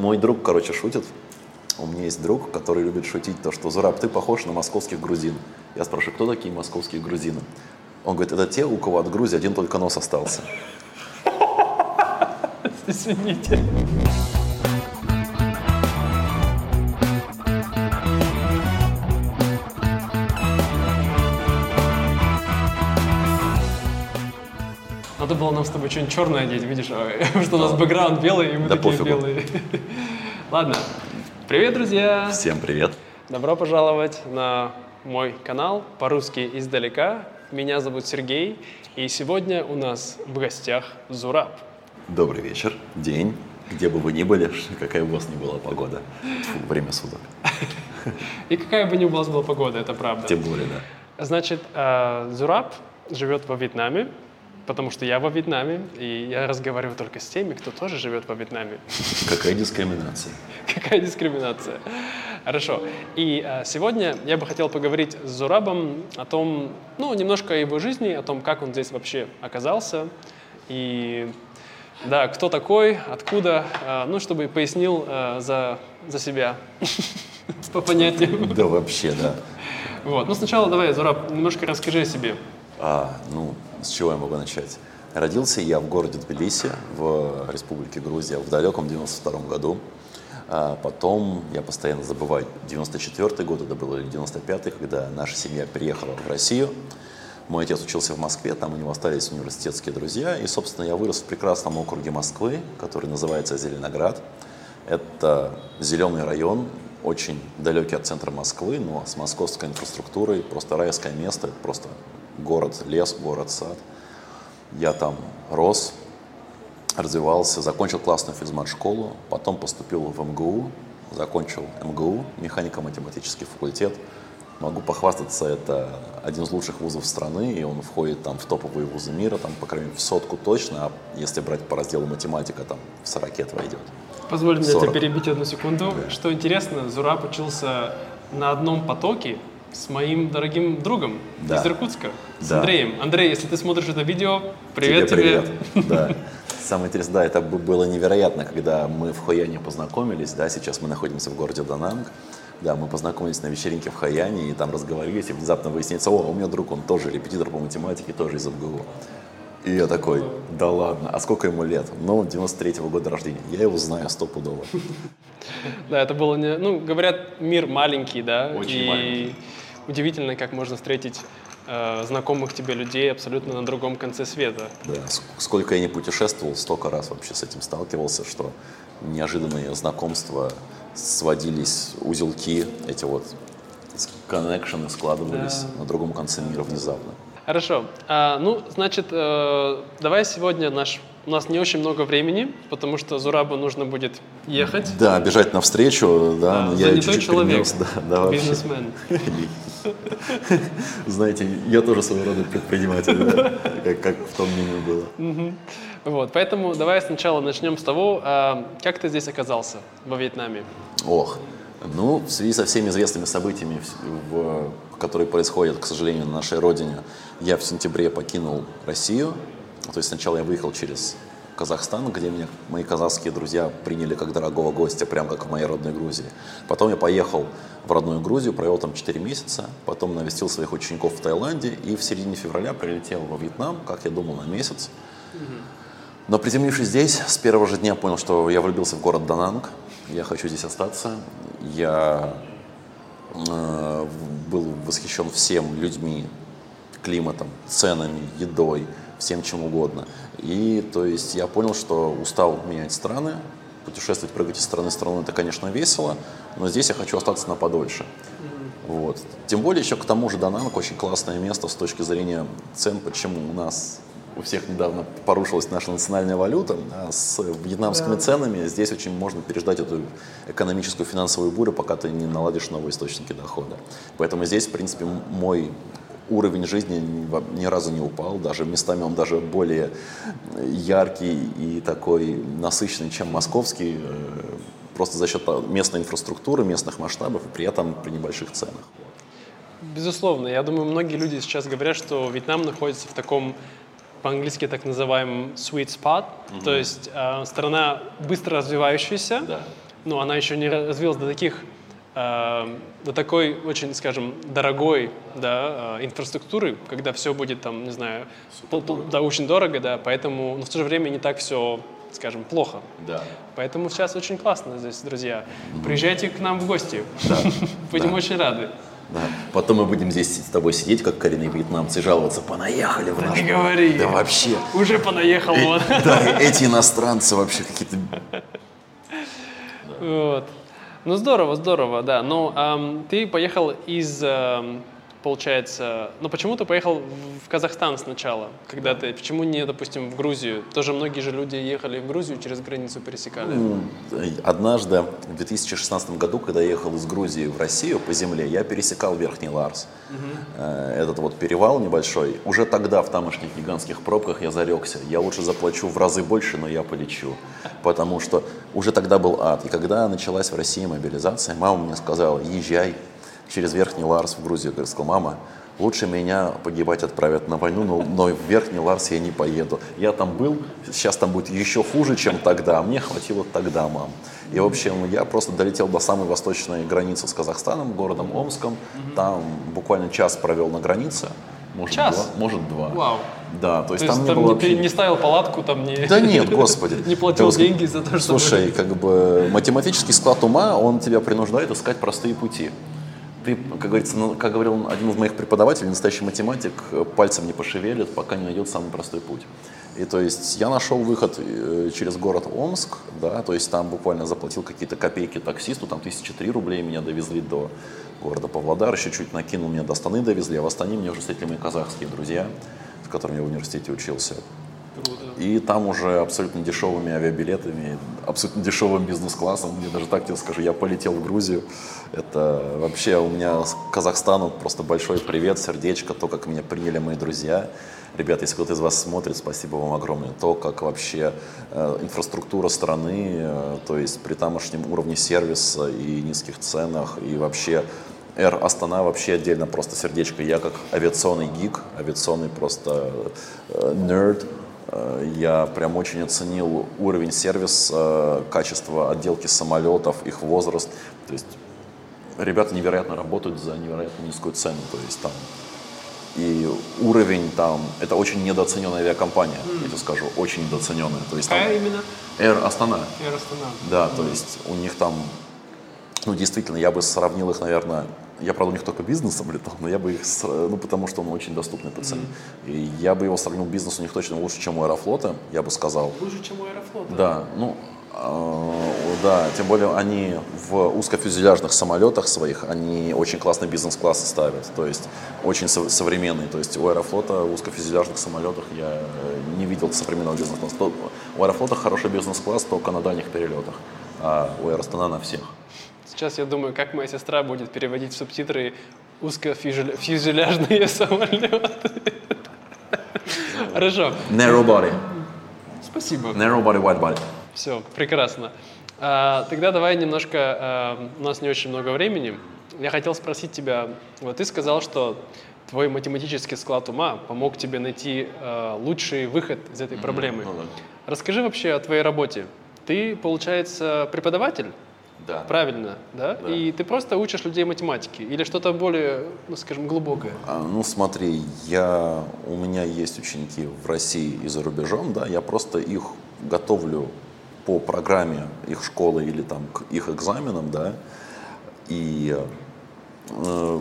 мой друг, короче, шутит. У меня есть друг, который любит шутить то, что Зураб, ты похож на московских грузин. Я спрашиваю, кто такие московские грузины? Он говорит, это те, у кого от Грузии один только нос остался. Извините. Было нам с тобой что-нибудь черное одеть, видишь, а, что у нас бэкграунд белый, и мы Да такие пофигу. белые. Ладно. Привет, друзья! Всем привет. Добро пожаловать на мой канал по-русски издалека. Меня зовут Сергей, и сегодня у нас в гостях Зураб. Добрый вечер, день, где бы вы ни были, какая бы у вас ни была погода. Тьфу, время суток. И какая бы ни у вас была погода, это правда. Тем более, да. Значит, э, Зураб живет во Вьетнаме, потому что я во Вьетнаме, и я разговариваю только с теми, кто тоже живет во Вьетнаме. Какая дискриминация. Какая дискриминация. Хорошо. И э, сегодня я бы хотел поговорить с Зурабом о том, ну, немножко о его жизни, о том, как он здесь вообще оказался. И да, кто такой, откуда, э, ну, чтобы пояснил э, за, за себя по понятиям. Да вообще, да. Вот. Ну, сначала давай, Зураб, немножко расскажи о себе. А, ну, с чего я могу начать? Родился я в городе Тбилиси, в республике Грузия, в далеком 92 году. А потом, я постоянно забываю, 94 год это было или 95 когда наша семья переехала в Россию. Мой отец учился в Москве, там у него остались университетские друзья. И, собственно, я вырос в прекрасном округе Москвы, который называется Зеленоград. Это зеленый район, очень далекий от центра Москвы, но с московской инфраструктурой, просто райское место, это просто город, лес, город, сад. Я там рос, развивался, закончил классную физмат-школу, потом поступил в МГУ, закончил МГУ, механико-математический факультет. Могу похвастаться, это один из лучших вузов страны, и он входит там в топовые вузы мира, там, по крайней мере, в сотку точно, а если брать по разделу математика, там в сорокет войдет. Позволь мне 40. тебя перебить одну секунду. Что интересно, Зураб учился на одном потоке с моим дорогим другом Да. из Иркутска, с Да. Андреем. Андрей, если ты смотришь это видео, привет тебе. привет. Да. Самое интересное, да, это было невероятно, когда мы в Хаяне познакомились, да, сейчас мы находимся в городе Дананг, да, мы познакомились на вечеринке в Хаяне, и там разговаривали, и внезапно выясняется, о, у меня друг, он тоже репетитор по математике, тоже из МГУ. И я такой, да ладно, а сколько ему лет? Ну, 93-го года рождения. Я его знаю стопудово. Да, это было не... Ну, говорят, мир маленький, да? Очень маленький. Удивительно, как можно встретить э, знакомых тебе людей абсолютно на другом конце света. Да, ск- сколько я не путешествовал, столько раз вообще с этим сталкивался, что неожиданные знакомства сводились, узелки, эти вот коннекшены складывались Да. на другом конце мира внезапно. Хорошо. А, ну, значит, э, давай сегодня наш... У нас не очень много времени, потому что Зурабу нужно будет ехать. Да, бежать навстречу, да, Да, но я занятой чуть-чуть человек, перенес, да, да, бизнесмен. Знаете, я тоже своего рода предприниматель, да, как, как в том меме было. Вот, поэтому давай сначала начнем с того, а, как ты здесь оказался во Вьетнаме. Ох, ну, в связи со всеми известными событиями, в- в- которые происходят, к сожалению, на нашей родине, я в сентябре покинул Россию. То есть сначала я выехал через Казахстан, где меня мои казахские друзья приняли как дорогого гостя, прямо как в моей родной Грузии. Потом я поехал в родную Грузию, провел там 4 месяца, потом навестил своих учеников в Таиланде и в середине февраля прилетел во Вьетнам, как я думал, на месяц. Но приземлившись здесь, с первого же дня понял, что я влюбился в город Дананг. Я хочу здесь остаться. Я э, был восхищен всем людьми, климатом, ценами, едой, всем чем угодно. И то есть я понял, что устал менять страны. Путешествовать, прыгать из страны в страну, это, конечно, весело, но здесь я хочу остаться на подольше. Вот. Тем более еще к тому же Дананг очень классное место с точки зрения цен, почему у нас у всех недавно порушилась наша национальная валюта, а с вьетнамскими ценами здесь очень можно переждать эту экономическую финансовую бурю, пока ты не наладишь новые источники дохода. Поэтому здесь, в принципе, мой уровень жизни ни разу не упал, даже местами он даже более яркий и такой насыщенный, чем московский, э, просто за счет местной инфраструктуры, местных масштабов и при этом при небольших ценах. Безусловно, я думаю, многие люди сейчас говорят, что Вьетнам находится в таком по-английски так называемом sweet spot, то есть э, страна быстро развивающаяся, Да. ну, она еще не развилась до таких до такой очень, скажем, дорогой да, э, инфраструктуры, когда все будет там, не знаю, пол, пол, да, очень дорого, да, поэтому, но в то же время не так все, скажем, плохо. Да. Поэтому сейчас очень классно здесь, друзья. Приезжайте к нам в гости. Да. Будем Да. очень рады. Да. Потом мы будем здесь с тобой сидеть, как коренные вьетнамцы, жаловаться, понаехали в наш... Не говори. Да вообще. Уже понаехал Э, вот. Да, эти иностранцы вообще какие-то... Вот. Ну здорово, здорово, да. Но ам, ты поехал из, ам, получается, ну почему ты поехал в Казахстан сначала, когда ты, почему не, допустим, в Грузию? Тоже многие же люди ехали в Грузию, через границу пересекали. Однажды, в 2016 году, когда я ехал из Грузии в Россию по земле, я пересекал Верхний Ларс. Э, Этот вот перевал небольшой. Уже тогда в тамошних гигантских пробках я зарекся. Я лучше заплачу в разы больше, но я полечу. Потому что уже тогда был ад. И когда началась в России мобилизация, мама мне сказала, езжай через Верхний Ларс в Грузию. Я сказал, мама, лучше меня погибать отправят на войну, но, но в Верхний Ларс я не поеду. Я там был, сейчас там будет еще хуже, чем тогда, а мне хватило тогда, мам. И, в общем, я просто долетел до самой восточной границы с Казахстаном, городом Омском. Там буквально час провел на границе. Может, Час? два. Может, два. Вау. Да, то То есть есть там там, не было ты не ставил палатку, там не... Да нет, господи. Не платил сказал, деньги за то, чтобы- Слушай, как бы математический склад ума, он тебя принуждает искать простые пути. Ты, как говорится, ну, как говорил один из моих преподавателей, настоящий математик, э, пальцем не пошевелит, пока не найдет самый простой путь. И то есть я нашел выход э, через город Омск, да, то есть там буквально заплатил какие-то копейки таксисту, там тысячи три рублей меня довезли до города Павлодар, еще чуть накинул, меня до Астаны довезли, а в Астане меня уже встретили мои казахские друзья, с которыми я в университете учился. И там уже абсолютно дешевыми авиабилетами, абсолютно дешевым бизнес-классом, я даже так тебе скажу, я полетел в Грузию. Это вообще у меня с Казахстану просто большой привет, сердечко, то, как меня приняли мои друзья. Ребята, если кто-то из вас смотрит, спасибо вам огромное. То, как вообще э, инфраструктура страны, э, то есть при тамошнем уровне сервиса и низких ценах, и вообще Air Астана вообще отдельно просто сердечко. Я как авиационный гик, авиационный просто э, нерд, э, я прям очень оценил уровень сервиса, э, качество отделки самолетов, их возраст. То есть ребята невероятно работают за невероятно низкую цену. То есть там и уровень там, это очень недооцененная авиакомпания, я тебе скажу, очень недооцененная. То есть там Какая именно? Air Астана. Air Astana. Да, то есть у них там, ну, действительно, я бы сравнил их, наверное, я, правда, у них только бизнесом летал, но я бы их, ну, потому что он очень доступный по цене. И я бы его сравнил, бизнес у них точно лучше, чем у Аэрофлота, я бы сказал. Лучше, чем у Аэрофлота. Да, ну, э, да, тем более они в узкофюзеляжных самолетах своих, они очень классный бизнес-класс ставят, то есть очень со- современный, то есть у Аэрофлота в узкофюзеляжных самолетах я э, не видел современного бизнес-класса. У Аэрофлота хороший бизнес-класс только на дальних перелетах, а у Аэростана на всех. Сейчас я думаю, как моя сестра будет переводить субтитры узкофюзеляжные самолеты. Хорошо, Narrow body, спасибо. narrow body, wide body. Все, прекрасно. А, тогда давай немножко, а, у нас не очень много времени. Я хотел спросить тебя, вот ты сказал, что твой математический склад ума помог тебе найти а, лучший выход из этой проблемы. да. Расскажи вообще о твоей работе. Ты, получается, преподаватель? Да. Правильно, да? Да. И ты просто учишь людей математике или что-то более, ну, скажем, глубокое? А, Ну, смотри, я, у меня есть ученики в России и за рубежом, да, я просто их готовлю по программе их школы или там к их экзаменам, да, и э,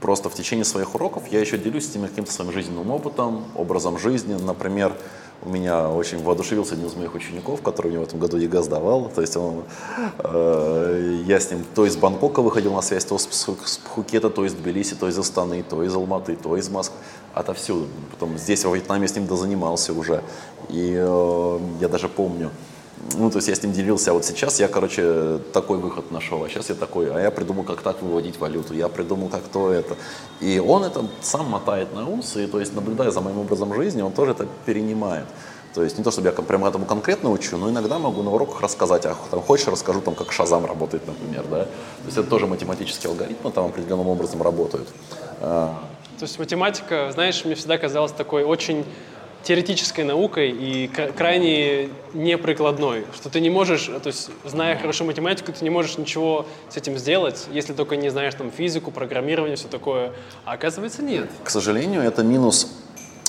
просто в течение своих уроков я еще делюсь с ними каким-то своим жизненным опытом, образом жизни. Например, у меня очень воодушевился один из моих учеников, который мне в этом году ЕГЭ сдавал. То есть он, э, я с ним то из Бангкока выходил на связь, то с, с Пхукета, то из Тбилиси, то из Астаны, то из Алматы, то из Москвы. Отовсюду. Потом здесь, во Вьетнаме, с ним дозанимался уже. И э, я даже помню, ну, то есть я с ним делился, а вот сейчас я, короче, такой выход нашел, а сейчас я такой, а я придумал, как так выводить валюту, я придумал, как то это. И он это сам мотает на ус, и то есть, наблюдая за моим образом жизни, он тоже это перенимает. То есть не то, чтобы я прямо этому конкретно учу, но иногда могу на уроках рассказать, а там хочешь, расскажу, там, как Шазам работает, например, да. То есть это тоже математические алгоритмы там определенным образом работают. А, То есть математика, знаешь, мне всегда казалась такой очень теоретической наукой и крайне неприкладной, что ты не можешь, то есть зная хорошо математику, ты не можешь ничего с этим сделать, если только не знаешь там физику, программирование, все такое. А оказывается нет. К сожалению, это минус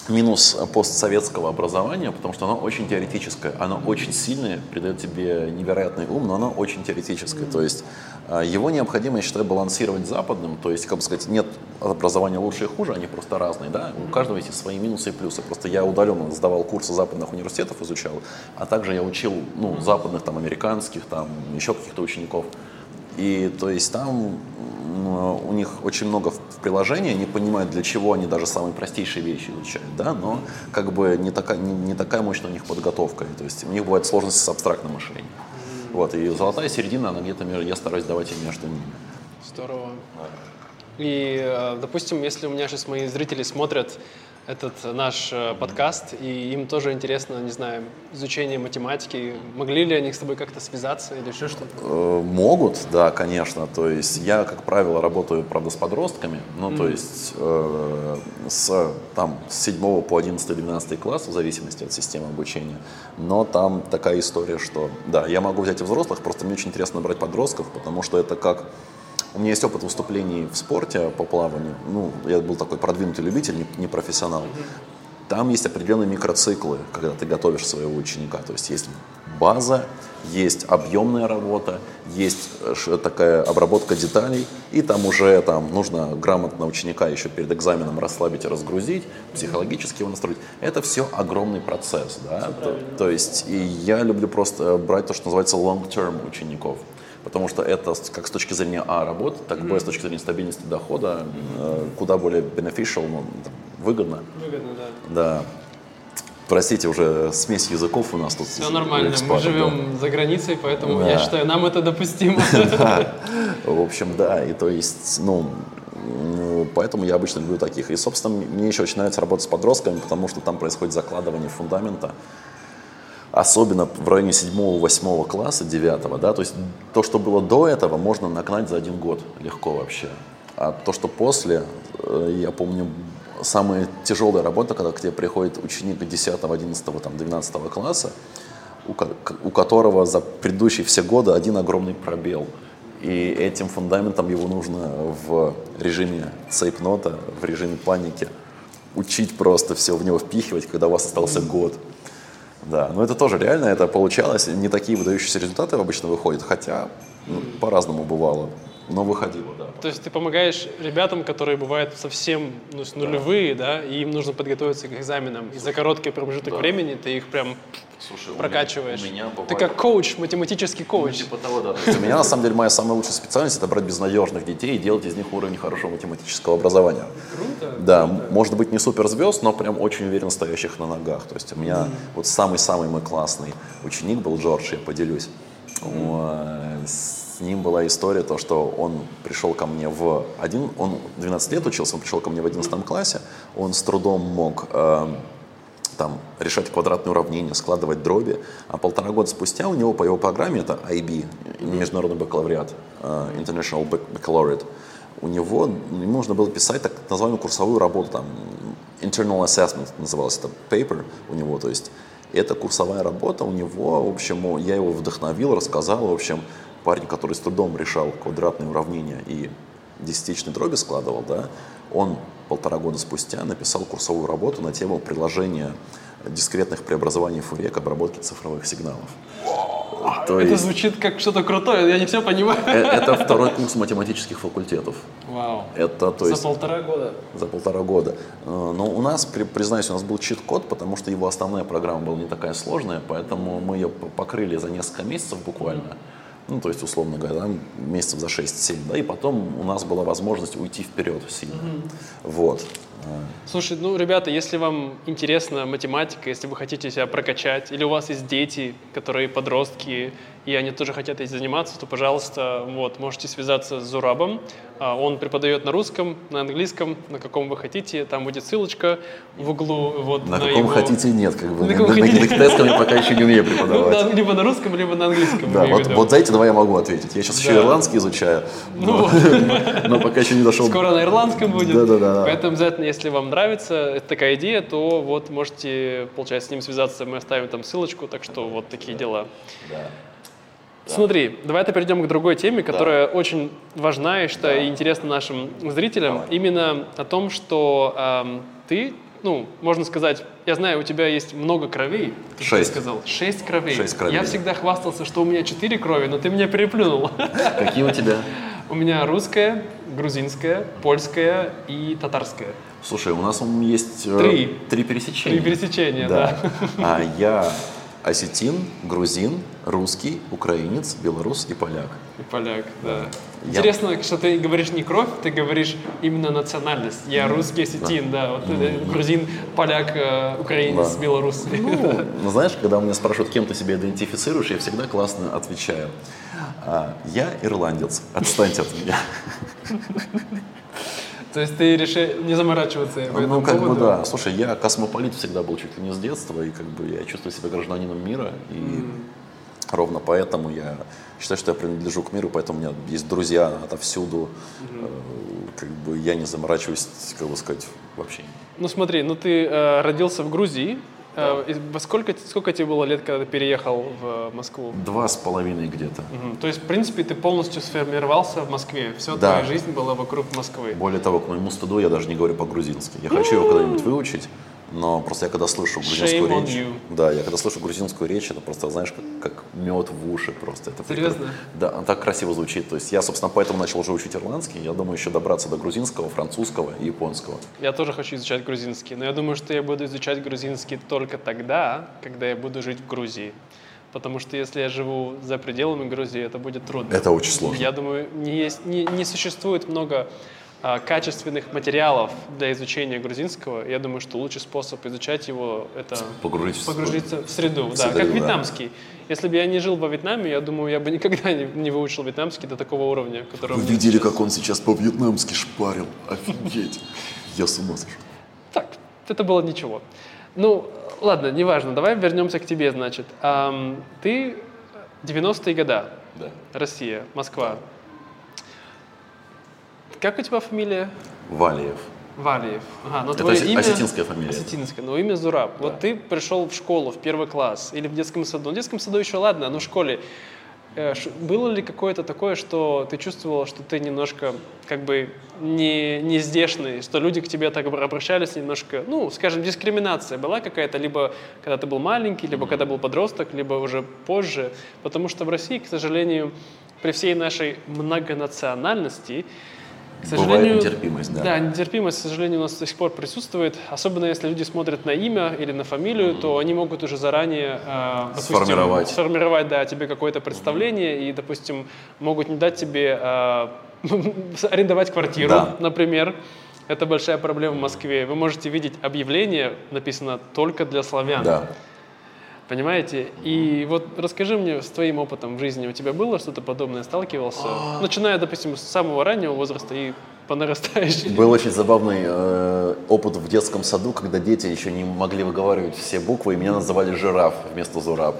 минус постсоветского образования, потому что оно очень теоретическое, оно очень сильное, придает тебе невероятный ум, но оно очень теоретическое. Mm-hmm. То есть а, его необходимо, я считаю, балансировать западным. То есть, как бы сказать, нет образования лучше и хуже, они просто разные. Да? У каждого есть свои минусы и плюсы. Просто я удаленно сдавал курсы западных университетов, изучал, а также я учил ну, западных, там, американских, там, еще каких-то учеников. И то есть там у них очень много в приложении, они понимают, для чего они даже самые простейшие вещи изучают, да, но как бы не такая, не, не такая мощная у них подготовка, то есть у них бывают сложности с абстрактным мышлением. Вот, и золотая середина, она где-то, я стараюсь давать им между ними. Здорово. И, э, допустим, если у меня сейчас мои зрители смотрят этот наш э, подкаст, и им тоже интересно, не знаю, изучение математики. Могли ли они с тобой как-то связаться или еще что-то? Э, могут, да, конечно. То есть я, как правило, работаю, правда, с подростками, ну, то есть э, с, там, с 7 по 11-12 класс, в зависимости от системы обучения. Но там такая история, что, да, я могу взять и взрослых, просто мне очень интересно брать подростков, потому что это как у меня есть опыт выступлений в спорте по плаванию. Ну, я был такой продвинутый любитель, не, не профессионал. Там есть определенные микроциклы, когда ты готовишь своего ученика. То есть есть база, есть объемная работа, есть э, такая обработка деталей, и там уже там, нужно грамотно ученика еще перед экзаменом расслабить и разгрузить, психологически его настроить. Это все огромный процесс. Да? То, то есть и я люблю просто брать то, что называется long-term учеников потому что это как с точки зрения А работы, так и mm-hmm. с точки зрения стабильности дохода э, куда более beneficial, ну, выгодно. Выгодно, да. Да. Простите, уже смесь языков у нас тут. Все нормально, экспат, мы живем да. за границей, поэтому да. я считаю, нам это допустимо. В общем, да, и то есть, ну, поэтому я обычно люблю таких. И, собственно, мне еще очень нравится работать с подростками, потому что там происходит закладывание фундамента особенно в районе 7-8 класса, 9, да, то есть то, что было до этого, можно нагнать за один год легко вообще. А то, что после, э, я помню, самая тяжелая работа, когда к тебе приходит ученик 10, 11, там, 12 класса, у, которого за предыдущие все годы один огромный пробел. И этим фундаментом его нужно в режиме цейпнота, в режиме паники учить просто все в него впихивать, когда у вас остался год. Да, но это тоже реально, это получалось. Не такие выдающиеся результаты обычно выходят, хотя ну, по-разному бывало. Но выходило, да. То есть ты помогаешь ребятам, которые бывают совсем ну, нулевые, да. да, и им нужно подготовиться к экзаменам. И за короткий промежуток да. времени ты их прям Слушай, прокачиваешь. У меня, у меня бывает... Ты как коуч, математический коуч. Ну, типа того, да. у меня на самом деле моя самая лучшая специальность это брать безнадежных детей и делать из них уровень хорошего математического образования. Круто. Да, круто. может быть не суперзвезд, но прям очень уверенно стоящих на ногах. То есть у меня mm. вот самый-самый мой классный ученик был Джордж, я поделюсь. Mm. С ним была история, то, что он пришел ко мне в один, он 12 лет учился, он пришел ко мне в 11 классе, он с трудом мог э, там, решать квадратные уравнения, складывать дроби, а полтора года спустя у него по его программе, это IB, международный бакалавриат, uh, International Baccalaureate, у него ему нужно было писать так называемую курсовую работу, там, internal assessment назывался это paper у него, то есть. Эта курсовая работа у него, в общем, я его вдохновил, рассказал, в общем, парень, который с трудом решал квадратные уравнения и десятичные дроби складывал, да, он полтора года спустя написал курсовую работу на тему приложения дискретных преобразований Фурье к обработке цифровых сигналов. То это есть, звучит как что-то крутое, я не все понимаю. Э, это второй курс математических факультетов. Вау. Это, то есть, за полтора года? За полтора года. Э, но у нас, признаюсь, у нас был чит-код, потому что его основная программа была не такая сложная, поэтому мы ее покрыли за несколько месяцев буквально. Mm-hmm ну, то есть, условно говоря, да, месяцев за 6-7, да, и потом у нас была возможность уйти вперед сильно. Mm-hmm. Вот. Слушай, ну, ребята, если вам интересна математика, если вы хотите себя прокачать, или у вас есть дети, которые подростки, и они тоже хотят этим заниматься, то, пожалуйста, вот, можете связаться с Зурабом. А, он преподает на русском, на английском, на каком вы хотите. Там будет ссылочка в углу. Вот, на, на каком его... хотите нет, как бы. На На, каком на, хотите. на китайском я пока еще не умею преподавать. Ну, Да, либо на русском, либо на английском. Да, вот, за эти два я могу ответить. Я сейчас еще Да. ирландский изучаю, Ну но, вот. но пока еще не дошел. Скоро на ирландском будет. Да-да-да. Поэтому обязательно, если вам нравится такая идея, то вот можете, получается, с ним связаться. Мы оставим там ссылочку, так что вот такие дела. Да. Смотри, давай перейдем к другой теме, которая очень важна и что Да. интересна нашим зрителям. Давай. Именно о том, что эм, ты, ну, можно сказать, я знаю, у тебя есть много кровей. Ты Шесть. сказал? Шесть кровей. Шесть кровей, Я да. всегда хвастался, что у меня четыре крови, но ты меня переплюнул. Какие у тебя? У меня русская, грузинская, польская и татарская. Слушай, у нас есть э, Три. три пересечения. Три пересечения, да. А я осетин, грузин, русский, украинец, белорус и поляк. И поляк, да. Я- Интересно, что ты говоришь не кровь, ты говоришь именно национальность. Я русский осетин, да. Вот э, грузин, поляк, э, украинец, Да. белорус. Ну, ну, знаешь, когда меня спрашивают, кем ты себя идентифицируешь, я всегда классно отвечаю. А, я ирландец. Отстаньте от меня. То есть ты решил не заморачиваться по Ну, этому как бы поводу? да. Слушай, я космополит всегда был чуть ли не с детства, и как бы я чувствую себя гражданином мира, и ровно поэтому я считаю, что я принадлежу к миру, поэтому у меня есть друзья отовсюду, Э, как бы я не заморачиваюсь, как бы сказать, вообще. Ну смотри, ну ты э, родился в Грузии. Э, во сколько, сколько тебе было лет, когда ты переехал в Москву? Два с половиной где-то. Мгм. То есть, в принципе, ты полностью сформировался в Москве. Все Да. твоя жизнь была вокруг Москвы. Более того, к моему стыду я даже не говорю по-грузински. Я хочу его когда-нибудь выучить, но просто я когда слышу грузинскую Shame речь, да, я когда слышу грузинскую речь, это просто, знаешь, как, как мед в уши просто. Это Серьезно? прекрасно. Да, он так красиво звучит. То есть я, собственно, поэтому начал уже учить ирландский. Я думаю еще добраться до грузинского, французского и японского. Я тоже хочу изучать грузинский, но я думаю, что я буду изучать грузинский только тогда, когда я буду жить в Грузии. Потому что если я живу за пределами Грузии, это будет трудно. Это очень сложно. Я думаю, не, есть, не, не существует много качественных материалов для изучения грузинского. Я думаю, что лучший способ изучать его — это Погрузиться. погрузиться в среду, В да, среду, как да. вьетнамский. Если бы я не жил во Вьетнаме, я думаю, я бы никогда не, не выучил вьетнамский до такого уровня, который Вы видели, сейчас. как он сейчас по-вьетнамски шпарил? Офигеть. Я с ума сошел. Так, это было ничего. Ну, ладно, неважно, давай вернемся к тебе, значит. Ты 90-е года, Да. Россия, Москва. Как у тебя фамилия? Валиев. Валиев. Ага, но Это твое осе- имя... осетинская фамилия. Осетинская, но имя Зураб. Вот ты пришел в школу, в первый класс, или в детском саду. В детском саду еще ладно, но в школе. э, Было ли какое-то такое, что ты чувствовал, что ты немножко как бы не, не здешний, что люди к тебе так обра- обращались немножко, ну, скажем, дискриминация была какая-то, либо когда ты был маленький, либо когда был подросток, либо уже позже. Потому что в России, к сожалению, при всей нашей многонациональности, к Бывает сожалению, нетерпимость, да. Да, нетерпимость, к сожалению, у нас до сих пор присутствует. Особенно если люди смотрят на имя или на фамилию, то они могут уже заранее э, допустим, Сформировать. сформировать да, тебе какое-то представление и, допустим, могут не дать тебе э, арендовать квартиру, Да. например. Это большая проблема в Москве. Вы можете видеть объявление, написано только для славян. Да. Понимаете? И вот расскажи мне с твоим опытом в жизни, у тебя было что-то подобное, сталкивался? Начиная, допустим, с самого раннего возраста и по нарастающей. Был очень забавный э, опыт в детском саду, когда дети еще не могли выговаривать все буквы, и меня называли жираф вместо зураб.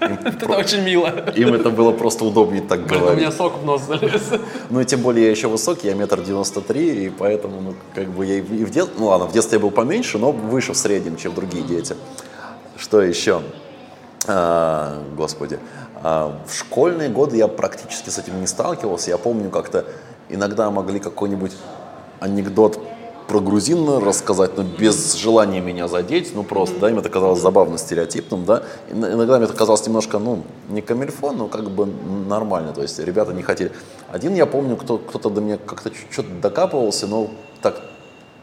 Им, Это очень мило. им это было просто удобнее так Блин, у говорить. меня сок в нос залез. Ну и тем более я еще высокий, я метр девяносто три, и поэтому, ну, как бы я и в, и в дет- ну ладно, в детстве я был поменьше, но выше в среднем, чем другие дети. Что еще? А, господи. А, в школьные годы я практически с этим не сталкивался. Я помню, как-то иногда могли какой-нибудь анекдот про грузин рассказать, но без желания меня задеть, ну просто, да, им это казалось забавно, стереотипным, да. Ин- Иногда мне это казалось немножко, ну, не камильфо, но как бы нормально, то есть ребята не хотели. Один я помню, кто, кто-то до меня как-то что-то докапывался, но так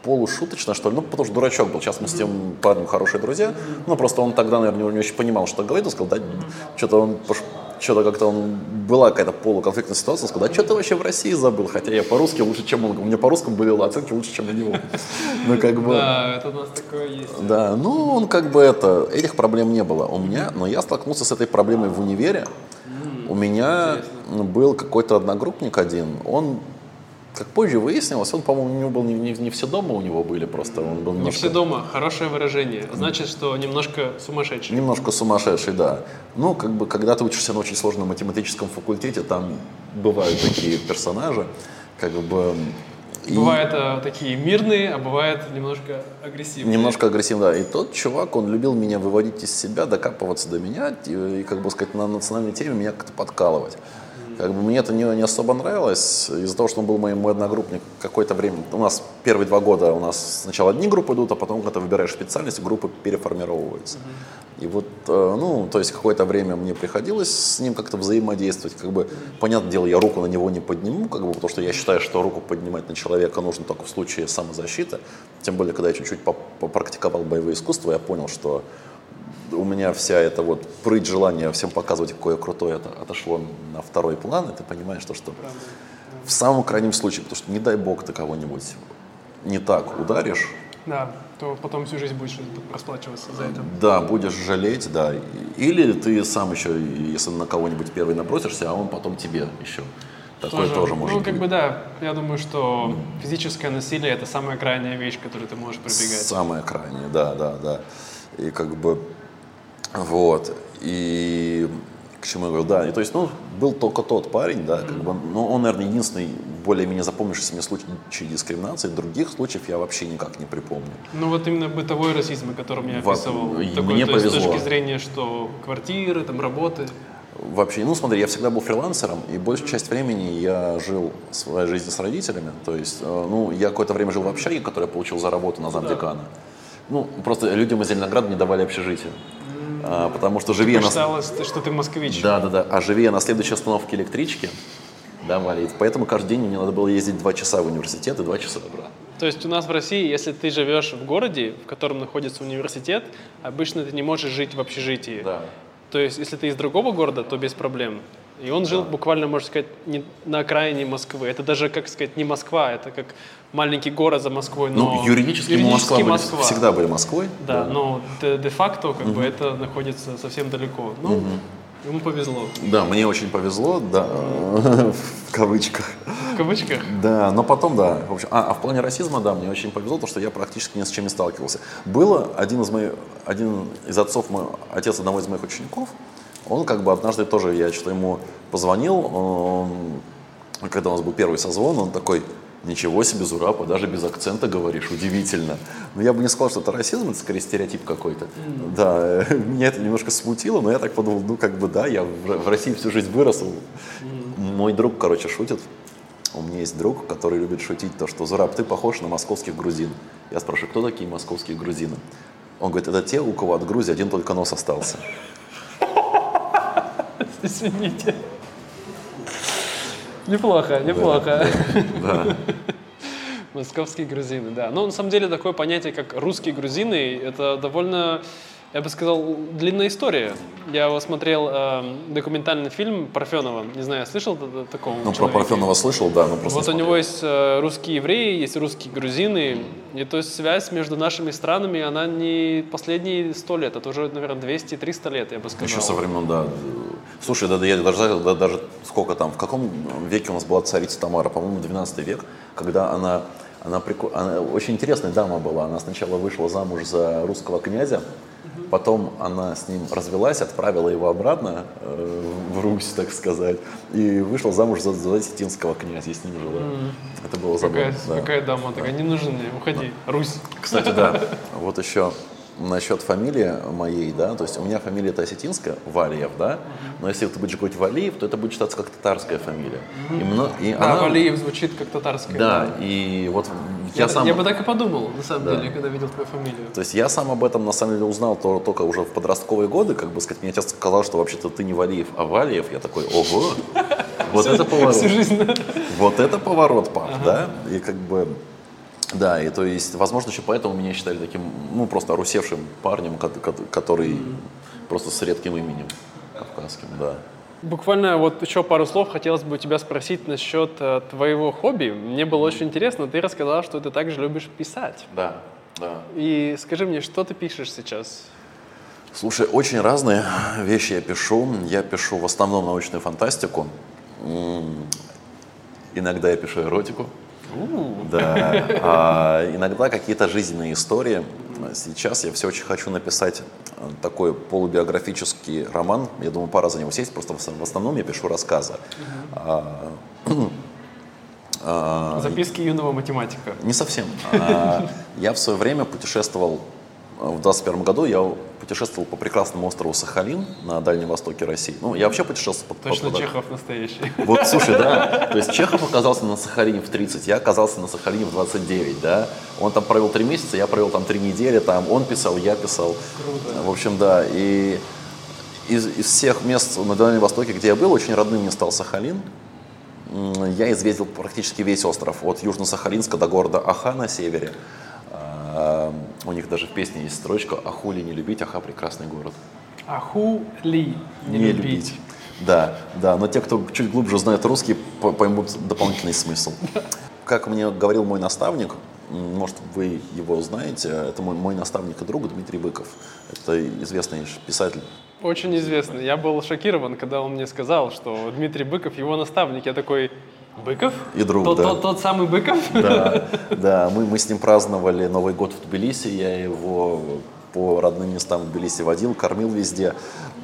полушуточно, что ли, ну, потому что дурачок был. Сейчас мы с тем парнем хорошие друзья, ну, просто он тогда, наверное, не очень понимал, что говорит, он сказал, да, что-то он, что-то как-то он, была какая-то полуконфликтная ситуация, он сказал, да, что ты вообще в России забыл, хотя я по-русски лучше, чем он, у меня по-русски были оценки лучше, чем у него. Ну, как бы... Да, это у нас такое есть. Да, ну, он как бы это, этих проблем не было у меня, но я столкнулся с этой проблемой в универе, У меня был какой-то одногруппник один, он как позже выяснилось, он, по-моему, у него был не, не, не все дома у него были просто. Он был Не немножко, все дома, хорошее выражение. Значит, что немножко сумасшедший. немножко сумасшедший, да. Ну, как бы, когда ты учишься на очень сложном математическом факультете, там бывают такие персонажи, как бы... и- Бывают э, такие мирные, а бывает немножко агрессивные. Немножко агрессивно, да. И тот чувак, он любил меня выводить из себя, докапываться до меня и, и, как бы сказать, на национальной теме меня как-то подкалывать. Как бы мне это не, не особо нравилось, из-за того, что он был моим мой одногруппник какое-то время. У нас первые два года у нас сначала одни группы идут, а потом, когда ты выбираешь специальность, группы переформировываются. И вот, э, ну, то есть какое-то время мне приходилось с ним как-то взаимодействовать. Как бы, понятное дело, я руку на него не подниму, как бы, потому что я считаю, что руку поднимать на человека нужно только в случае самозащиты. Тем более, когда я чуть-чуть поп- попрактиковал боевые искусства, я понял, что у меня вся эта вот прыть желание всем показывать, какое крутое это отошло на второй план, и ты понимаешь, что, что в самом крайнем случае, потому что не дай бог ты кого-нибудь не так ударишь, Да, то потом всю жизнь будешь расплачиваться за это. да, будешь жалеть, да. Или ты сам еще, если на кого-нибудь первый набросишься, а он потом тебе еще. Такое тоже, может ну, быть. как бы да, я думаю, что физическое насилие это самая крайняя вещь, к которой ты можешь прибегать. Самое крайнее, да, да, да. И как бы вот. И к чему я говорю, да, и то есть, ну, был только тот парень, да, как бы, ну, он, наверное, единственный более-менее запомнившийся мне случай дискриминации. Других случаев я вообще никак не припомню. Ну вот именно бытовой расизм, о котором я описывал. и Такой, мне то есть с повезло. точки зрения, что квартиры, там работы. Вообще, ну смотри, я всегда был фрилансером, и большую часть времени я жил своей жизнью с родителями. То есть, э, ну, я какое-то время жил в общаге, которую я получил за работу на замдекана. Ну, просто людям из Зеленограда не давали общежитие. А, потому что живи я на... Что ты москвич. Да, да, да. А живи я на следующей остановке электрички, давали. И Поэтому каждый день мне надо было ездить два часа в университет и два часа обратно. То есть у нас в России, если ты живешь в городе, в котором находится университет, обычно ты не можешь жить в общежитии. Да. То есть если ты из другого города, то без проблем. И он жил буквально, можно сказать, не на окраине Москвы. Это даже, как сказать, не Москва, это как маленький город за Москвой. Но Ну, юридически, мы Москва были- Москва. всегда были Москвой. Да, но де- де-факто как бы это находится совсем далеко. Ну, ему повезло. Да, мне очень повезло, да, в кавычках. В кавычках. Да, но потом, да. В общем, а, а в плане расизма, да, мне очень повезло, потому что я практически ни с чем не сталкивался. Было один из моих, один из отцов, мой, отец одного из моих учеников, он как бы однажды тоже, я что-то ему позвонил, он, когда у нас был первый созвон, он такой, ничего себе, Зурапа, даже без акцента говоришь, удивительно. Но я бы не сказал, что это расизм, это скорее стереотип какой-то. Да, меня это немножко смутило, но я так подумал, ну как бы да, я в, России всю жизнь вырос. Мой друг, короче, шутит, у меня есть друг, который любит шутить то, что Зураб, ты похож на московских грузин. Я спрашиваю, кто такие московские грузины? Он говорит, это те, у кого от Грузии один только нос остался. Извините. Неплохо, неплохо. Да. Московские грузины, да. Но на самом деле такое понятие, как русские грузины, это довольно, я бы сказал, длинная история. Я вот смотрел э, документальный фильм Парфенова. Не знаю, слышал о- о таком Ну, про человеке? Парфенова слышал, да, но просто Вот не у него смотрел. есть э, русские евреи, есть русские грузины. И то есть связь между нашими странами, она не последние сто лет, это уже, наверное, 200-300 лет, я бы сказал. Еще со времен, да. Слушай, да, да, я даже, да, даже сколько там, в каком веке у нас была царица Тамара? По-моему, 12 век, когда она, она, прико- она очень интересная дама была. Она сначала вышла замуж за русского князя, потом она с ним развелась, отправила его обратно э, в Русь, так сказать, и вышла замуж за, за осетинского князя, с ним жила. Это было забавно. Какая, да. какая дама такая, не нужен мне, уходи, Русь. Кстати, да, вот еще насчет фамилии моей, да, то есть у меня фамилия это осетинская, Валиев, да, но если ты будешь говорить Валиев, то это будет считаться как татарская фамилия. И мно- и Да, она- Валиев звучит как татарская. Да, и вот я, Я, сам, я бы так и подумал, на самом Да. деле, когда видел твою фамилию. то есть я сам об этом на самом деле узнал то- только уже в подростковые годы, как бы сказать, мне отец сказал, что вообще-то ты не Валиев, а Валиев, я такой, ого, вот это поворот. Всю жизнь. да. Вот это поворот, пап, да? И как бы, да, и то есть, возможно, еще поэтому меня считали таким, ну, просто русевшим парнем, ко- ко- который просто с редким именем кавказским, да. Буквально вот еще пару слов хотелось бы у тебя спросить насчет э, твоего хобби. Мне было очень интересно, ты рассказал, что ты также любишь писать. Да, да. И скажи мне, что ты пишешь сейчас? Слушай, очень разные вещи я пишу. Я пишу в основном научную фантастику. Иногда я пишу эротику. Да. А иногда какие-то жизненные истории. Сейчас я все очень хочу написать э, такой полубиографический роман. Я думаю, пора за него сесть. Просто в основном я пишу рассказы. А, Записки юного математика. Не совсем. Я в свое время путешествовал в 21 году я путешествовал по прекрасному острову Сахалин на Дальнем Востоке России. Ну, я вообще путешествовал по Точно по, Чехов настоящий. Вот, слушай, да. То есть Чехов оказался на Сахалине в 30, я оказался на Сахалине в 29, да. Он там провел три месяца, я провел там три недели, там он писал, я писал. Круто. В общем, да. И из, из всех мест на Дальнем Востоке, где я был, очень родным мне стал Сахалин. Я изведил практически весь остров, от Южно-Сахалинска до города Аха на севере. А, у них даже в песне есть строчка «Аху ли не любить, Аха прекрасный город». Аху ли не, не любить. любить. Да, да, но те, кто чуть глубже знает русский, поймут дополнительный смысл. Как мне говорил мой наставник, может, вы его знаете, это мой, мой наставник и друг Дмитрий Быков. Это известный писатель. Очень известный. Я был шокирован, когда он мне сказал, что Дмитрий Быков его наставник. Я такой, Быков? И друг, тот, да. Тот, тот самый Быков? Да, да. Мы, мы с ним праздновали Новый год в Тбилиси. Я его по родным местам в Тбилиси водил, кормил везде.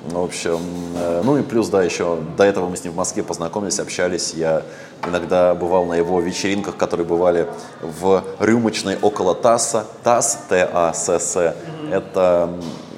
В общем, э, ну и плюс, да, еще до этого мы с ним в Москве познакомились, общались. Я иногда бывал на его вечеринках, которые бывали в рюмочной около ТАССа. ТАСС, Т-А-С-С. Это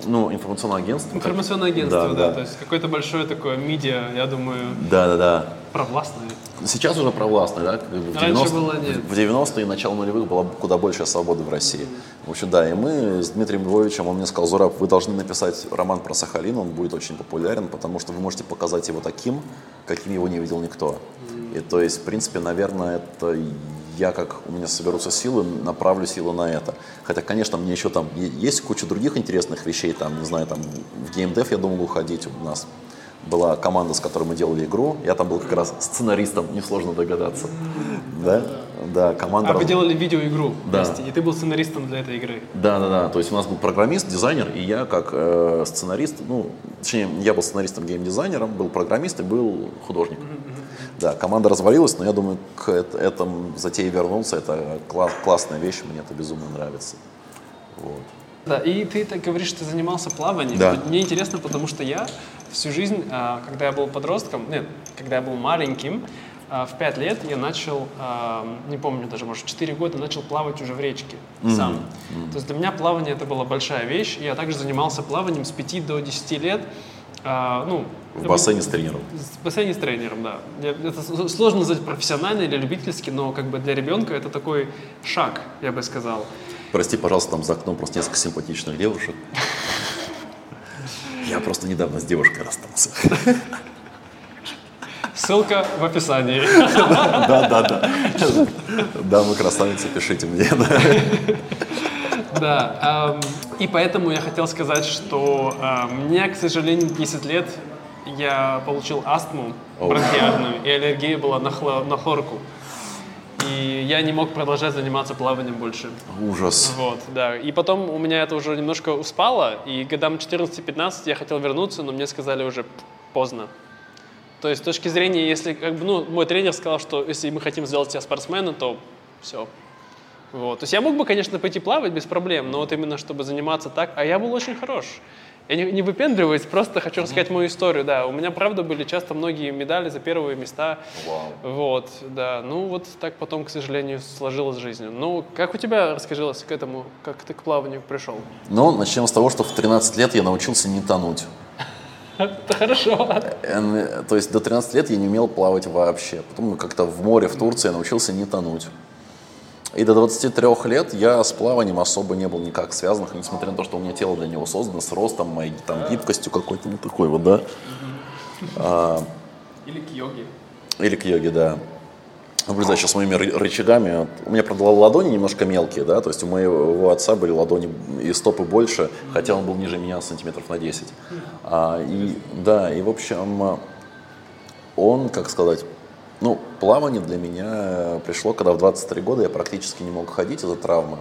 ну, информационное агентство. Информационное агентство, да, да. да. То есть какое-то большое такое медиа, я думаю. Да, да, да. Провластное. Сейчас уже провластный, да? В 90, было нет. В 90-е и начало нулевых была куда большая свобода в России. В общем, да, и мы с Дмитрием Львовичем, он мне сказал, Зураб, вы должны написать роман про Сахалин, он будет очень популярен, потому что вы можете показать его таким, каким его не видел никто. И то есть, в принципе, наверное, это я, как у меня соберутся силы, направлю силы на это. Хотя, конечно, мне еще там есть куча других интересных вещей, там, не знаю, там в геймдев я думал уходить у нас была команда, с которой мы делали игру. Я там был как раз сценаристом, несложно догадаться. Да? Да, команда... А вы делали видеоигру да. вместе, и ты был сценаристом для этой игры? Да, да, да. То есть у нас был программист, дизайнер, и я как э, сценарист, ну, точнее, я был сценаристом, геймдизайнером, был программист и был художник. Да, команда развалилась, но я думаю, к этому затее вернуться, это класс, классная вещь, мне это безумно нравится. Вот. Да, и ты так говоришь, ты занимался плаванием. Да. Мне интересно, потому что я всю жизнь, а, когда я был подростком, нет, когда я был маленьким, а, в пять лет я начал, а, не помню даже, может, четыре года начал плавать уже в речке mm-hmm. сам. Mm-hmm. То есть для меня плавание это была большая вещь. Я также занимался плаванием с 5 до 10 лет. Ну, в бассейне с тренером. В бассейне с тренером, да. Это сложно назвать профессионально или любительски, но как бы для ребенка это такой шаг, я бы сказал. Прости, пожалуйста, там за окном просто несколько симпатичных девушек. Я просто недавно с девушкой расстался. Ссылка в описании. Да, да, да. Да, мы красавицы, пишите мне. Да, и поэтому я хотел сказать, что мне, к сожалению, 10 лет я получил астму бронхиальную, и аллергия была на, хлорку. И я не мог продолжать заниматься плаванием больше. Ужас. Вот, да. И потом у меня это уже немножко успало, и годам 14-15 я хотел вернуться, но мне сказали уже поздно. То есть с точки зрения, если, как бы, ну, мой тренер сказал, что если мы хотим сделать тебя спортсмена, то все. Вот. То есть я мог бы, конечно, пойти плавать без проблем, но вот именно чтобы заниматься так, а я был очень хорош. Я не, не выпендриваюсь, просто хочу рассказать мою историю, да. У меня, правда, были часто многие медали за первые места. Wow. Вот, да. Ну, вот так потом, к сожалению, сложилась жизнь. Ну, как у тебя расскажилось к этому, как ты к плаванию пришел? Ну, начнем с того, что в 13 лет я научился не тонуть. Это хорошо. То есть до 13 лет я не умел плавать вообще. Потом как-то в море в Турции я научился не тонуть. И до 23 лет я с плаванием особо не был никак связан, несмотря на то, что у меня тело для него создано, с ростом, моей там, гибкостью какой-то, ну такой вот, да. А, или к йоге. Или к йоге, да. Наблюдаю сейчас моими рычагами. У меня, правда, ладони немножко мелкие, да, то есть у моего отца были ладони и стопы больше, хотя он был ниже меня сантиметров на 10. А, и, да, и, в общем, он, как сказать, ну, плавание для меня пришло, когда в 23 года я практически не мог ходить из-за травмы.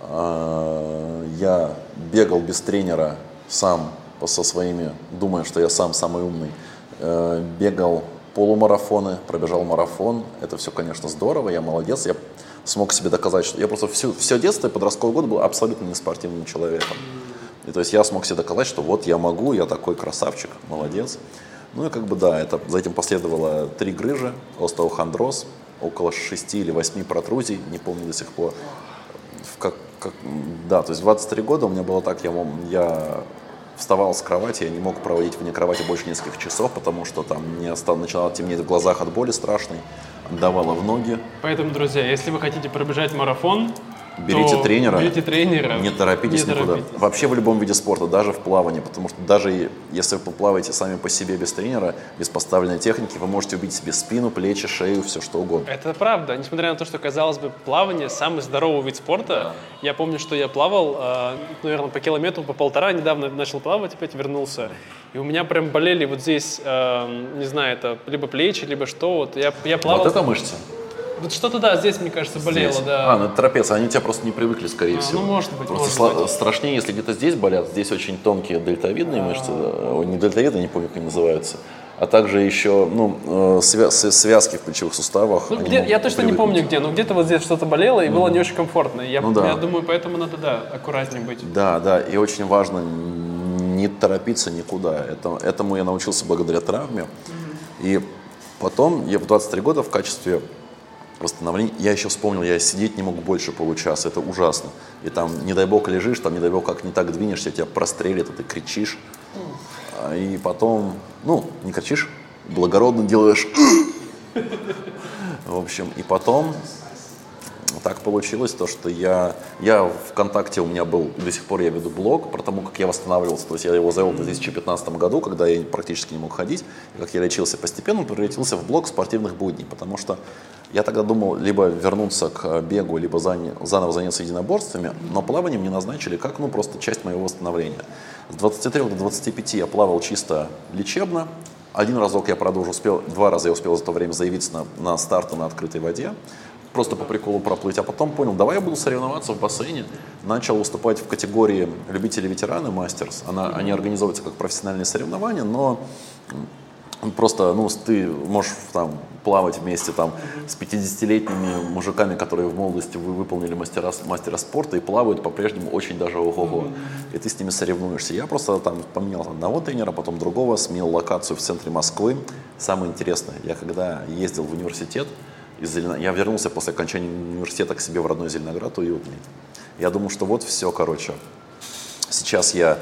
А, я бегал без тренера сам со своими, думая, что я сам самый умный, э, бегал полумарафоны, пробежал марафон. Это все, конечно, здорово, я молодец. Я смог себе доказать, что я просто всю, все детство и подростковый год был абсолютно не спортивным человеком. И то есть я смог себе доказать, что вот я могу, я такой красавчик, молодец. Ну и как бы да, это, за этим последовало три грыжи, остеохондроз, около шести или восьми протрузий, не помню до сих пор. В как, как, да, то есть 23 года у меня было так, я, я вставал с кровати, я не мог проводить вне кровати больше нескольких часов, потому что там мне стало, начинало темнеть в глазах от боли страшной, давало в ноги. Поэтому, друзья, если вы хотите пробежать марафон, Берите то тренера. Берите тренера. Не торопитесь не никуда. торопитесь. Вообще в любом виде спорта, даже в плавании, потому что даже если вы плаваете сами по себе без тренера, без поставленной техники, вы можете убить себе спину, плечи, шею, все что угодно. Это правда. Несмотря на то, что, казалось бы, плавание самый здоровый вид спорта. Я помню, что я плавал, э, наверное, по километру, по полтора. Недавно начал плавать, опять вернулся. И у меня прям болели вот здесь, э, не знаю, это либо плечи, либо что. Вот я, я плавал. Вот это мышцы. Вот что-то, да, здесь, мне кажется, болело, Здесь. да. А, ну это трапеция, они тебя просто не привыкли, скорее А, всего. ну, может быть, Просто может сла- быть. страшнее, если где-то здесь болят. Здесь очень тонкие дельтовидные мышцы. да, ой, Не дельтовидные, не помню, как они называются. А также еще ну, э, свя- связки в плечевых суставах. Ну, где, я точно не привыкнуть. помню где, но где-то вот здесь что-то болело и было не очень комфортно. Я, Ну да. я думаю, поэтому надо, да, аккуратнее быть. Да, да, и очень важно не торопиться никуда. Это, этому я научился благодаря травме. И потом, я в 23 года в качестве восстановления, я еще вспомнил, я сидеть не мог больше получаса, это ужасно. И там, не дай бог, лежишь, там, не дай бог, как не так двинешься, тебя прострелит, и ты кричишь. А, И потом, ну, не кричишь, благородно делаешь. В общем, и потом так получилось, то, что я, я ВКонтакте у меня был, до сих пор я веду блог про тому, как я восстанавливался. То есть я его завел в 2015 году, когда я практически не мог ходить, и как я лечился постепенно, превратился в блог спортивных будней, потому что я тогда думал либо вернуться к бегу, либо заня- заново заняться единоборствами, но плавание мне назначили как, ну, просто часть моего восстановления. С 23 до 25 я плавал чисто лечебно, один разок я продолжил, успел, два раза я успел за то время заявиться на, на старты на открытой воде, просто по приколу проплыть, а потом понял, давай я буду соревноваться в бассейне. Начал выступать в категории любители-ветераны, мастерс. Она, Они организовываются как профессиональные соревнования, но просто, ну, ты можешь там плавать вместе там с 50-летними мужиками, которые в молодости вы выполнили мастера, мастера спорта и плавают по-прежнему очень даже ого-го. И ты с ними соревнуешься. Я просто там поменял одного тренера, потом другого, сменил локацию в центре Москвы. Самое интересное, я когда ездил в университет, из Зелено- Я вернулся после окончания университета к себе в родной Зеленоград уютный. Я думаю, что вот все, короче. Сейчас я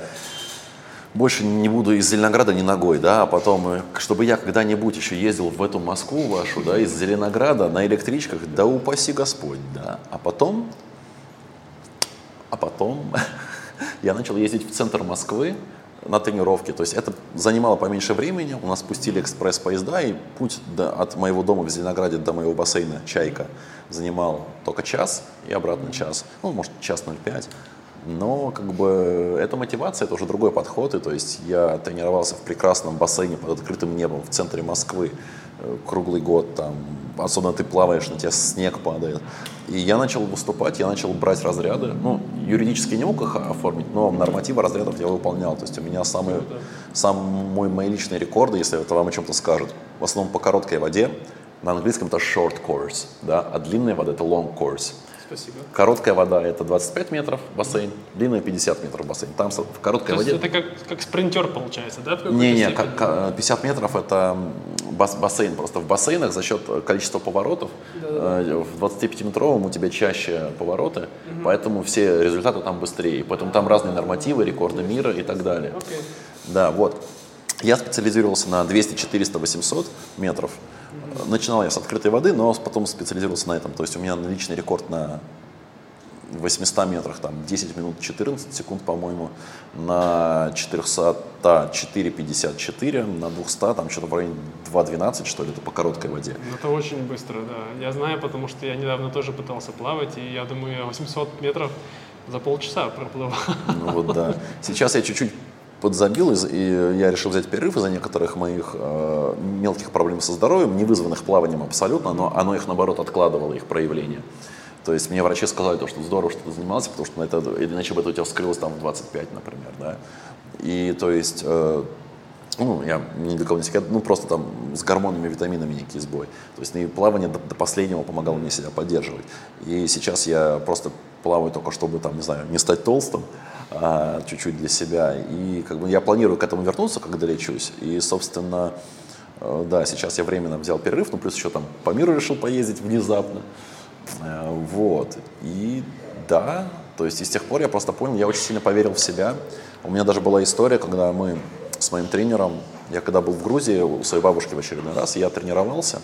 больше не буду из Зеленограда ни ногой, да, а потом, э, чтобы я когда-нибудь еще ездил в эту Москву вашу, да, из Зеленограда на электричках, да упаси Господь, да. А потом, а потом я начал ездить в центр Москвы на тренировки. То есть это занимало поменьше времени. У нас пустили экспресс-поезда, и путь до- от моего дома в Зеленограде до моего бассейна «Чайка» занимал только час и обратно час. Ну, может, час 05. Но как бы эта мотивация, это уже другой подход. И то есть я тренировался в прекрасном бассейне под открытым небом в центре Москвы круглый год. Там, особенно ты плаваешь, на тебя снег падает. И я начал выступать, я начал брать разряды. Ну, юридически не мог их оформить, но нормативы разрядов я выполнял. То есть у меня самые, сам мой, мои личные рекорды, если это вам о чем-то скажет, в основном по короткой воде. На английском это short course, да, а длинная вода это long course. Спасибо. Короткая вода это 25 метров бассейн, длинная 50 метров бассейн. Там в короткой То воде... это как, как спринтер получается, да? как- ка- 50 метров это бас- бассейн. Просто в бассейнах за счет количества поворотов э, в 25-метровом у тебя чаще повороты, поэтому все результаты там быстрее. Поэтому там разные нормативы, рекорды мира и так далее. Окей. Да, вот. Я специализировался на 200, 400, 800 метров. Начинал я с открытой воды, но потом специализировался на этом. То есть у меня личный рекорд на 800 метрах, там 10 минут 14 секунд, по-моему, на 400 4,54, на 200 там что-то в районе 2,12, что ли, это по короткой воде. Ну, Это очень быстро, да. Я знаю, потому что я недавно тоже пытался плавать, и я думаю, я 800 метров за полчаса проплывал. Ну вот да. Сейчас я чуть-чуть подзабил, и я решил взять перерыв из-за некоторых моих э, мелких проблем со здоровьем, не вызванных плаванием абсолютно, но оно их, наоборот, откладывало, их проявление. То есть мне врачи сказали, то, что здорово, что ты занимался, потому что это, иначе бы это у тебя вскрылось там в 25, например, да. И то есть, э, ну, я ни для кого не секрет, ну, просто там с гормонами, витаминами некий сбой. То есть и плавание до, до последнего помогало мне себя поддерживать. И сейчас я просто плаваю только чтобы, там, не знаю, не стать толстым, чуть-чуть для себя. И как бы я планирую к этому вернуться, когда лечусь. И, собственно, э, да, сейчас я временно взял перерыв, ну, плюс еще там по миру решил поездить внезапно. Э, вот. И да, то есть и с тех пор я просто понял, я очень сильно поверил в себя. У меня даже была история, когда мы с моим тренером, я когда был в Грузии у своей бабушки в очередной раз, я тренировался.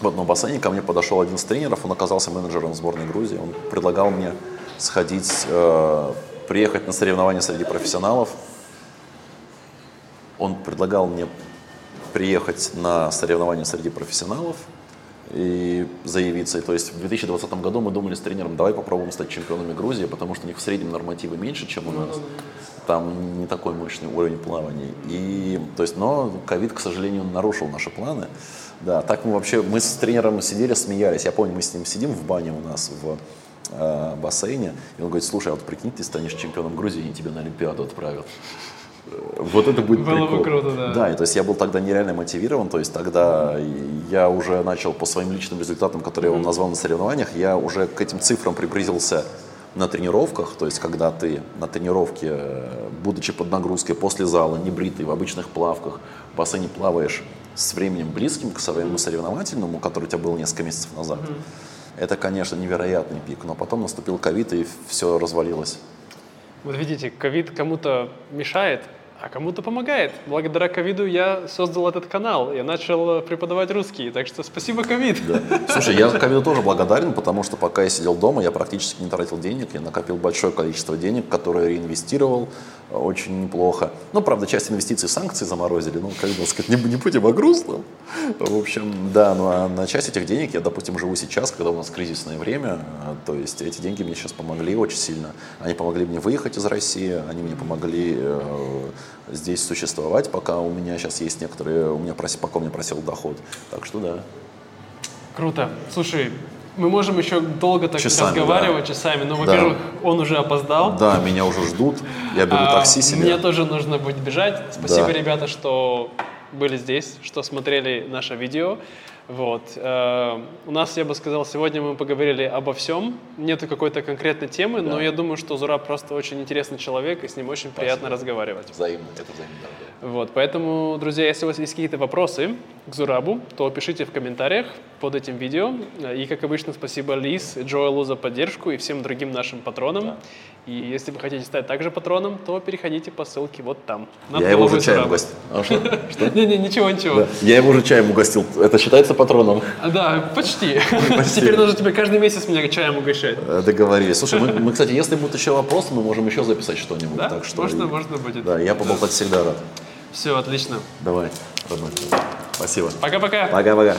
В одном бассейне ко мне подошел один из тренеров, он оказался менеджером сборной Грузии. Он предлагал мне сходить, э, приехать на соревнования среди профессионалов. Он предлагал мне приехать на соревнования среди профессионалов и заявиться. И, то есть в 2020 году мы думали с тренером, давай попробуем стать чемпионами Грузии, потому что у них в среднем нормативы меньше, чем у нас. Там не такой мощный уровень плавания. И, то есть, но ковид, к сожалению, нарушил наши планы. Да, так мы вообще, мы с тренером сидели, смеялись. Я помню, мы с ним сидим в бане у нас в э, бассейне, и он говорит, слушай, а вот прикинь, ты станешь чемпионом Грузии, и тебя на Олимпиаду отправят. Вот это будет Было прикол. бы круто, да. Да, и то есть я был тогда нереально мотивирован, то есть тогда я уже начал по своим личным результатам, которые я вам назвал на соревнованиях, я уже к этим цифрам приблизился на тренировках, то есть когда ты на тренировке, э, будучи под нагрузкой после зала, не бритый, в обычных плавках, в бассейне плаваешь с временем близким к своему соревновательному, который у тебя был несколько месяцев назад. Это, конечно, невероятный пик, но потом наступил ковид и все развалилось. Вот видите, ковид кому-то мешает, а кому-то помогает. Благодаря ковиду я создал этот канал, я начал э, преподавать русский, так что спасибо ковид. Да. Слушай, я ковиду тоже благодарен, потому что пока я сидел дома, я практически не тратил денег, я накопил большое количество денег, которые реинвестировал э, очень неплохо. Ну, правда, часть инвестиций санкции заморозили, ну, как бы сказать, не, не будем о грустном. В общем, да, ну а на часть этих денег я, допустим, живу сейчас, когда у нас кризисное время, э, то есть эти деньги мне сейчас помогли очень сильно. Они помогли мне выехать из России, они мне помогли э, здесь существовать, пока у меня сейчас есть некоторые, у меня проси, пока у меня просел доход. Так что да. Круто. Слушай, мы можем еще долго так Часами, разговаривать да. часами, но, Да. во-первых, он уже опоздал. Да, меня уже ждут, я беру А, такси себе. Мне тоже нужно будет бежать. Спасибо, Да. ребята, что были здесь, что смотрели наше видео. Вот. Э, У нас, я бы сказал, сегодня мы поговорили обо всем. Нету какой-то конкретной темы, но Да. я думаю, что Зураб просто очень интересный человек, и с ним очень приятно разговаривать. Взаимно, это взаимно, да, да. Вот, поэтому, друзья, если у вас есть какие-то вопросы к Зурабу, то пишите в комментариях под этим видео. И, как обычно, спасибо Лиз Джоэлу за поддержку и всем другим нашим патронам. И если вы хотите стать также патроном, то переходите по ссылке вот там. Я его уже чаем угостил. А что? Не-не, ничего, ничего. Я его уже чаем угостил. Это считается патроном? А, Да, почти. Теперь нужно тебе каждый месяц меня чаем угощать. Э, Договорились. Слушай, мы, кстати, если будут еще вопросы, мы можем еще записать что-нибудь. Да? Можно, можно будет. Да, я поболтать всегда рад. Все, отлично. Давай, родной. Спасибо. Пока-пока. Пока-пока.